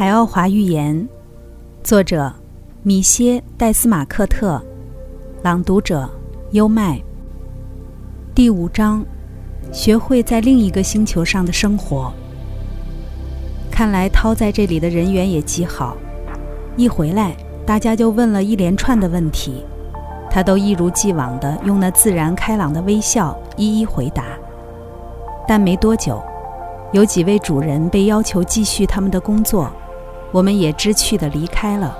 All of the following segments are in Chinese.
海奥华寓言，作者米歇·戴斯马克特，朗读者优麦。第五章：学会在另一个星球上的生活。看来涛在这里的人缘也极好，一回来大家就问了一连串的问题，他都一如既往的用那自然开朗的微笑一一回答。但没多久，有几位主人被要求继续他们的工作。我们也知趣地离开了。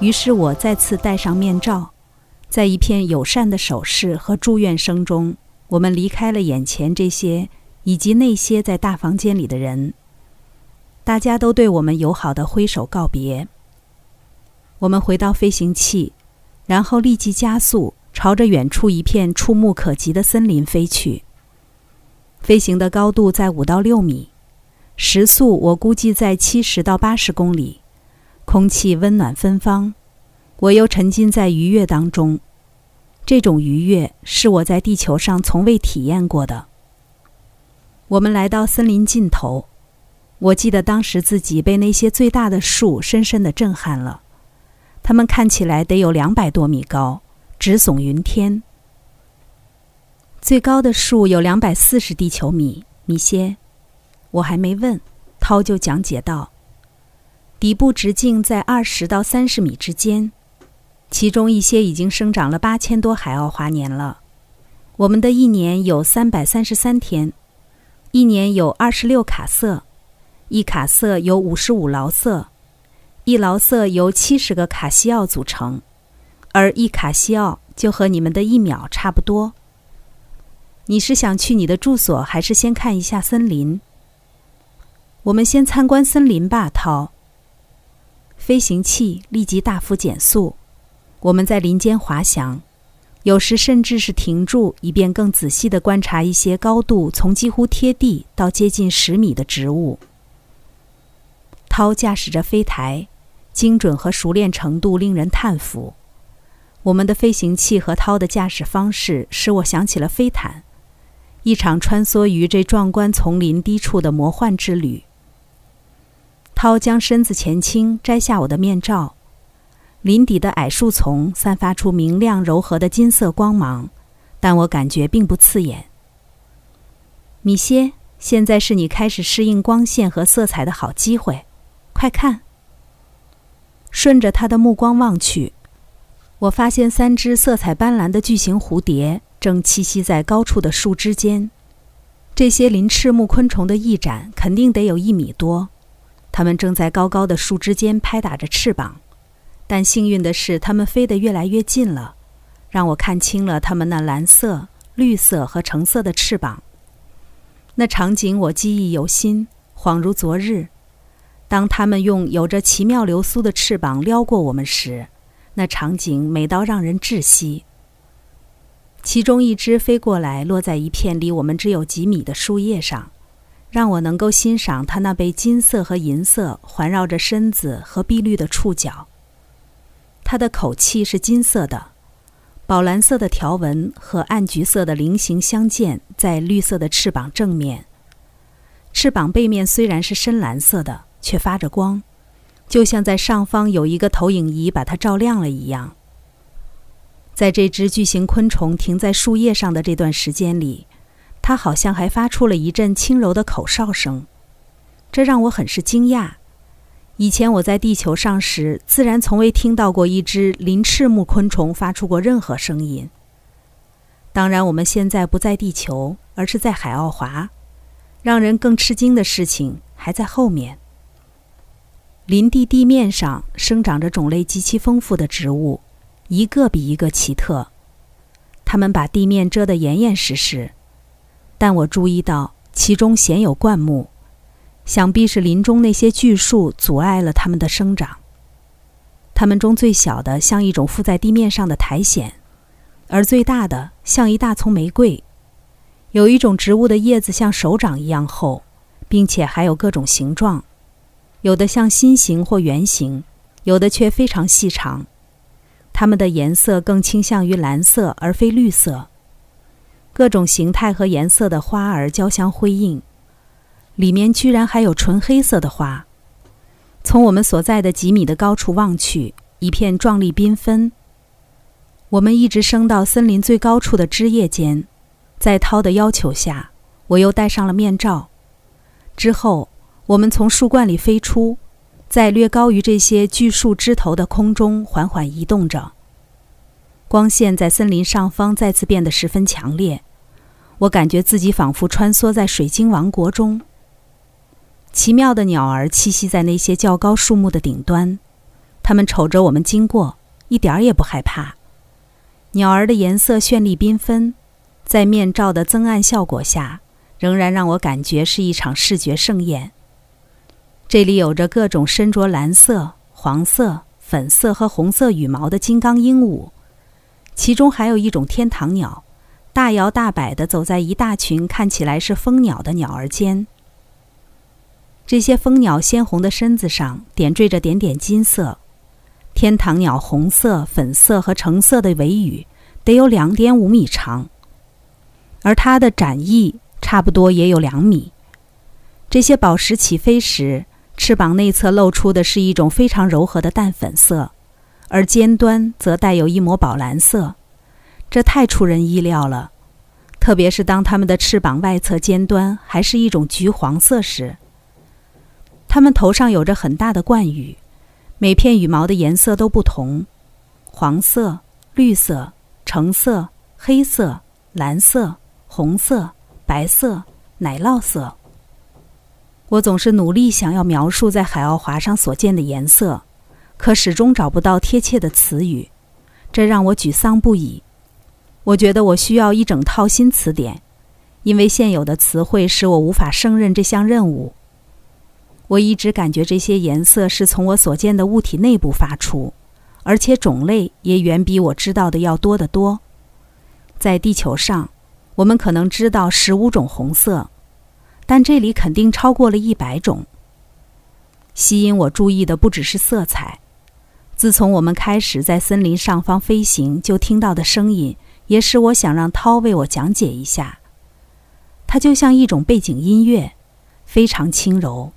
于是我再次戴上面罩，在一片友善的手势和祝愿声中，我们离开了眼前这些以及那些在大房间里的人。大家都对我们友好地挥手告别。我们回到飞行器，然后立即加速，朝着远处一片触目可及的森林飞去。飞行的高度在五到六米。时速我估计在七十到八十公里，空气温暖芬芳，我又沉浸在愉悦当中。这种愉悦是我在地球上从未体验过的。我们来到森林尽头，我记得当时自己被那些最大的树深深的震撼了，它们看起来得有两百多米高，直耸云天。最高的树有两百四十地球米，米歇。我还没问，涛就讲解道：“底部直径在二十到三十米之间，其中一些已经生长了八千多海奥华年了。我们的一年有三百三十三天，一年有二十六卡色，一卡色有五十五劳色，一劳色由七十个卡西奥组成，而一卡西奥就和你们的一秒差不多。你是想去你的住所，还是先看一下森林？”我们先参观森林吧，涛。飞行器立即大幅减速，我们在林间滑翔，有时甚至是停住，以便更仔细地观察一些高度从几乎贴地到接近十米的植物。涛驾驶着飞台，精准和熟练程度令人叹服。我们的飞行器和涛的驾驶方式使我想起了飞毯，一场穿梭于这壮观丛林低处的魔幻之旅。涛将身子前倾，摘下我的面罩。林底的矮树丛散发出明亮柔和的金色光芒，但我感觉并不刺眼。米歇，现在是你开始适应光线和色彩的好机会，快看！顺着他的目光望去，我发现三只色彩斑斓的巨型蝴蝶正栖息在高处的树枝间。这些鳞翅目昆虫的翼展肯定得有一米多。它们正在高高的树枝间拍打着翅膀，但幸运的是，它们飞得越来越近了，让我看清了它们那蓝色、绿色和橙色的翅膀。那场景我记忆犹新，恍如昨日。当它们用有着奇妙流苏的翅膀撩过我们时，那场景美到让人窒息。其中一只飞过来，落在一片离我们只有几米的树叶上。让我能够欣赏它那被金色和银色环绕着身子和碧绿的触角。它的口气是金色的，宝蓝色的条纹和暗橘色的菱形相间在绿色的翅膀正面。翅膀背面虽然是深蓝色的，却发着光，就像在上方有一个投影仪把它照亮了一样。在这只巨型昆虫停在树叶上的这段时间里。它好像还发出了一阵轻柔的口哨声，这让我很是惊讶。以前我在地球上时，自然从未听到过一只鳞翅目昆虫发出过任何声音。当然，我们现在不在地球，而是在海奥华。让人更吃惊的事情还在后面。林地地面上生长着种类极其丰富的植物，一个比一个奇特。它们把地面遮得严严实实。但我注意到其中鲜有灌木，想必是林中那些巨树阻碍了它们的生长。它们中最小的像一种附在地面上的苔藓，而最大的像一大丛玫瑰。有一种植物的叶子像手掌一样厚，并且还有各种形状，有的像心形或圆形，有的却非常细长。它们的颜色更倾向于蓝色而非绿色。各种形态和颜色的花儿交相辉映，里面居然还有纯黑色的花。从我们所在的几米的高处望去，一片壮丽缤纷。我们一直升到森林最高处的枝叶间，在涛的要求下，我又戴上了面罩。之后，我们从树冠里飞出，在略高于这些巨树枝头的空中缓缓移动着。光线在森林上方再次变得十分强烈，我感觉自己仿佛穿梭在水晶王国中。奇妙的鸟儿栖息在那些较高树木的顶端，它们瞅着我们经过，一点儿也不害怕。鸟儿的颜色绚丽缤纷，在面罩的增暗效果下，仍然让我感觉是一场视觉盛宴。这里有着各种身着蓝色、黄色、粉色和红色羽毛的金刚鹦鹉，其中还有一种天堂鸟，大摇大摆地走在一大群看起来是蜂鸟的鸟儿间。这些蜂鸟鲜红的身子上点缀着点点金色，天堂鸟红色、粉色和橙色的尾羽得有两点五米长，而它的展翼差不多也有两米。这些宝石起飞时，翅膀内侧露出的是一种非常柔和的淡粉色，而尖端则带有一抹宝蓝色，这太出人意料了，特别是当它们的翅膀外侧尖端还是一种橘黄色时。它们头上有着很大的冠羽，每片羽毛的颜色都不同：黄色、绿色、橙色、黑色、蓝色、红色、白色、奶酪色。我总是努力想要描述在海奥华上所见的颜色，可始终找不到贴切的词语，这让我沮丧不已。我觉得我需要一整套新词典，因为现有的词汇使我无法胜任这项任务。我一直感觉这些颜色是从我所见的物体内部发出，而且种类也远比我知道的要多得多。在地球上，我们可能知道十五种红色，但这里肯定超过了一百种。吸引我注意的不只是色彩，自从我们开始在森林上方飞行，就听到的声音也使我想让涛为我讲解一下。它就像一种背景音乐，非常轻柔。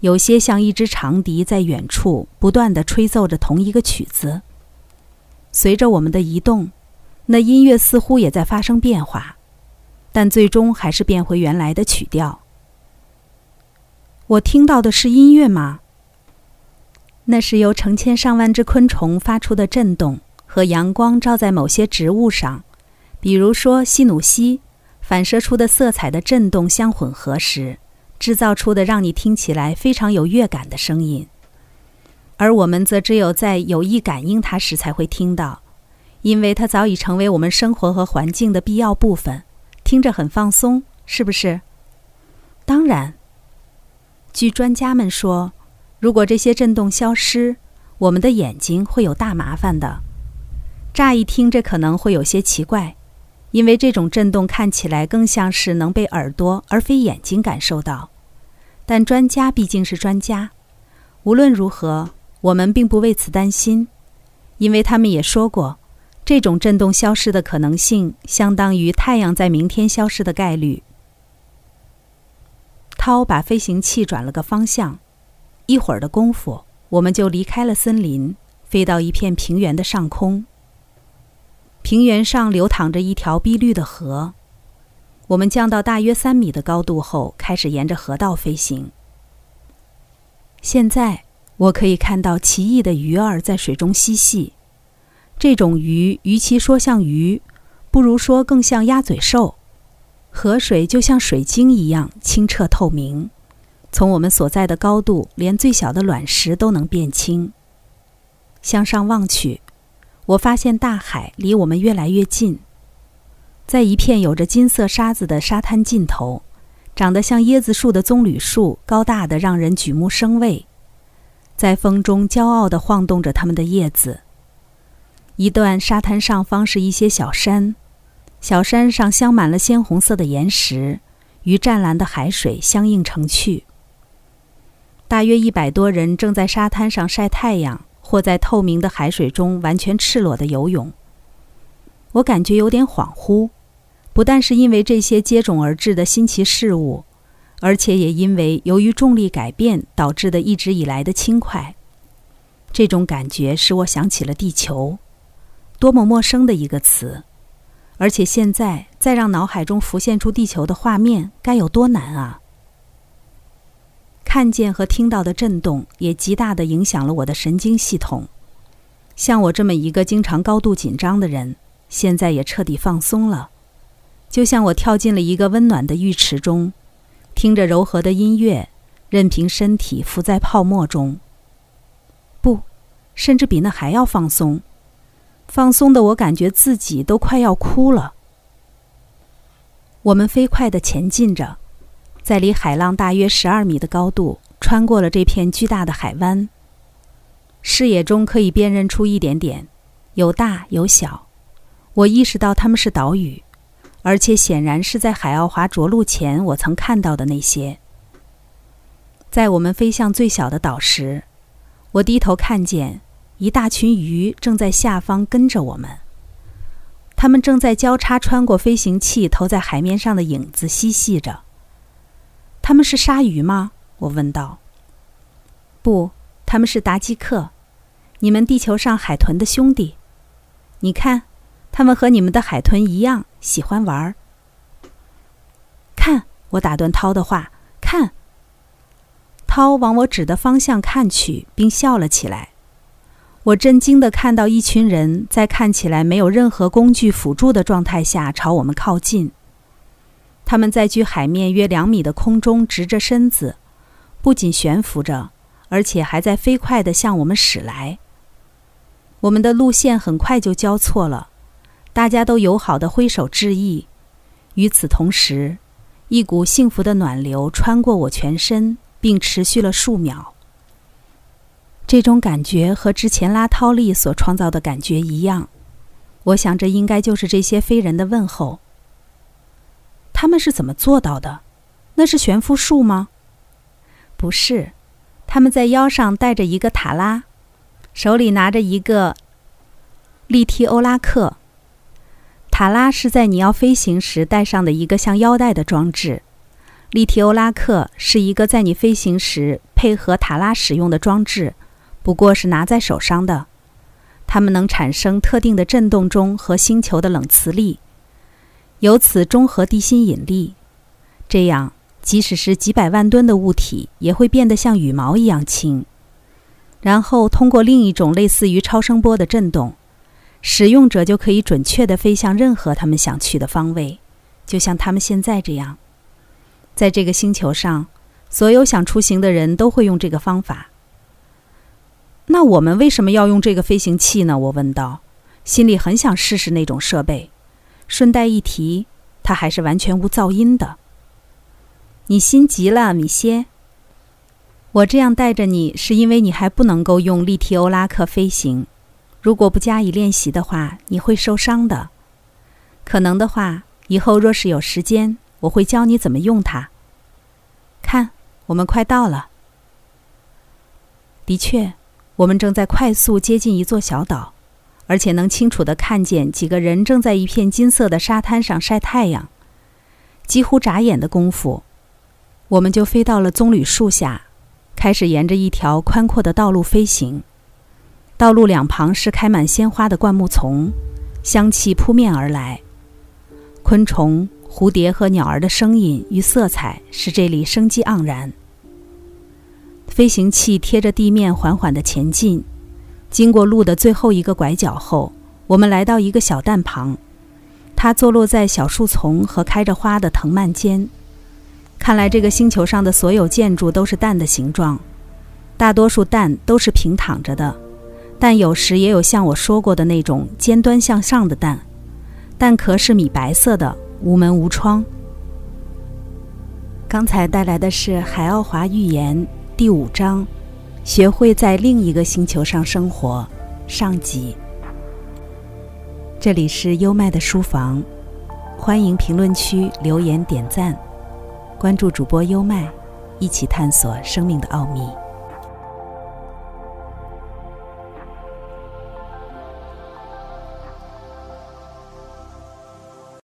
有些像一支长笛在远处不断地吹奏着同一个曲子。随着我们的移动，那音乐似乎也在发生变化，但最终还是变回原来的曲调。我听到的是音乐吗？那是由成千上万只昆虫发出的震动和阳光照在某些植物上，比如说西努西，反射出的色彩的震动相混合时。制造出的让你听起来非常有乐感的声音，而我们则只有在有意感应它时才会听到，因为它早已成为我们生活和环境的必要部分，听着很放松，是不是？当然，据专家们说，如果这些震动消失，我们的眼睛会有大麻烦的。乍一听，这可能会有些奇怪，因为这种震动看起来更像是能被耳朵而非眼睛感受到。但专家毕竟是专家，无论如何，我们并不为此担心，因为他们也说过，这种震动消失的可能性相当于太阳在明天消失的概率。涛把飞行器转了个方向，一会儿的功夫，我们就离开了森林，飞到一片平原的上空。平原上流淌着一条碧绿的河。我们降到大约三米的高度后，开始沿着河道飞行。现在我可以看到奇异的鱼儿在水中嬉戏。这种鱼与其说像鱼，不如说更像鸭嘴兽。河水就像水晶一样清澈透明，从我们所在的高度，连最小的卵石都能变清。向上望去，我发现大海离我们越来越近。在一片有着金色沙子的沙滩尽头，长得像椰子树的棕榈树，高大的让人举目生畏，在风中骄傲地晃动着它们的叶子。一段沙滩上方是一些小山，小山上镶满了鲜红色的岩石，与湛蓝的海水相映成趣。大约一百多人正在沙滩上晒太阳，或在透明的海水中完全赤裸地游泳。我感觉有点恍惚，不但是因为这些接踵而至的新奇事物，而且也因为由于重力改变导致的一直以来的轻快。这种感觉使我想起了地球，多么陌生的一个词！而且现在再让脑海中浮现出地球的画面，该有多难啊！看见和听到的震动也极大的影响了我的神经系统。像我这么一个经常高度紧张的人，现在也彻底放松了，就像我跳进了一个温暖的浴池中。听着柔和的音乐，任凭身体浮在泡沫中。不，甚至比那还要放松，放松的我感觉自己都快要哭了。我们飞快地前进着，在离海浪大约十二米的高度，穿过了这片巨大的海湾。视野中可以辨认出一点点，有大有小。我意识到它们是岛屿。而且显然是在海奥华着陆前，我曾看到的那些。在我们飞向最小的岛时，我低头看见一大群鱼正在下方跟着我们。它们正在交叉穿过飞行器投在海面上的影子嬉戏着。他们是鲨鱼吗？我问道。不，他们是达基克，你们地球上海豚的兄弟。你看。他们和你们的海豚一样喜欢玩儿。看，我打断涛的话。看，涛往我指的方向看去，并笑了起来。我震惊地看到一群人在看起来没有任何工具辅助的状态下朝我们靠近。他们在距海面约两米的空中直着身子，不仅悬浮着，而且还在飞快地向我们驶来。我们的路线很快就交错了。大家都友好的挥手致意，与此同时，一股幸福的暖流穿过我全身，并持续了数秒。这种感觉和之前拉涛利所创造的感觉一样。我想，这应该就是这些飞人的问候。他们是怎么做到的？那是悬浮术吗？不是，他们在腰上带着一个塔拉，手里拿着一个利提欧拉克。塔拉是在你要飞行时带上的一个像腰带的装置，利提欧拉克是一个在你飞行时配合塔拉使用的装置，不过是拿在手上的。它们能产生特定的振动中和星球的冷磁力，由此中和地心引力。这样，即使是几百万吨的物体也会变得像羽毛一样轻。然后通过另一种类似于超声波的振动。使用者就可以准确地飞向任何他们想去的方位，就像他们现在这样。在这个星球上，所有想出行的人都会用这个方法。那我们为什么要用这个飞行器呢？我问道，心里很想试试那种设备。顺带一提，它还是完全无噪音的。你心急了，米歇。我这样带着你，是因为你还不能够用利提欧拉克飞行。如果不加以练习的话，你会受伤的。可能的话，以后若是有时间，我会教你怎么用它。看，我们快到了。的确，我们正在快速接近一座小岛，而且能清楚地看见几个人正在一片金色的沙滩上晒太阳。几乎眨眼的功夫，我们就飞到了棕榈树下，开始沿着一条宽阔的道路飞行。道路两旁是开满鲜花的灌木丛，香气扑面而来。昆虫、蝴蝶和鸟儿的声音与色彩使这里生机盎然。飞行器贴着地面缓缓地前进，经过路的最后一个拐角后，我们来到一个小蛋旁。它坐落在小树丛和开着花的藤蔓间。看来这个星球上的所有建筑都是蛋的形状，大多数蛋都是平躺着的。但有时也有像我说过的那种尖端向上的蛋，蛋壳是米白色的，无门无窗。刚才带来的是《海奥华寓言》第五章，学会在另一个星球上生活上集。这里是优麦的书房，欢迎评论区留言点赞，关注主播优麦，一起探索生命的奥秘。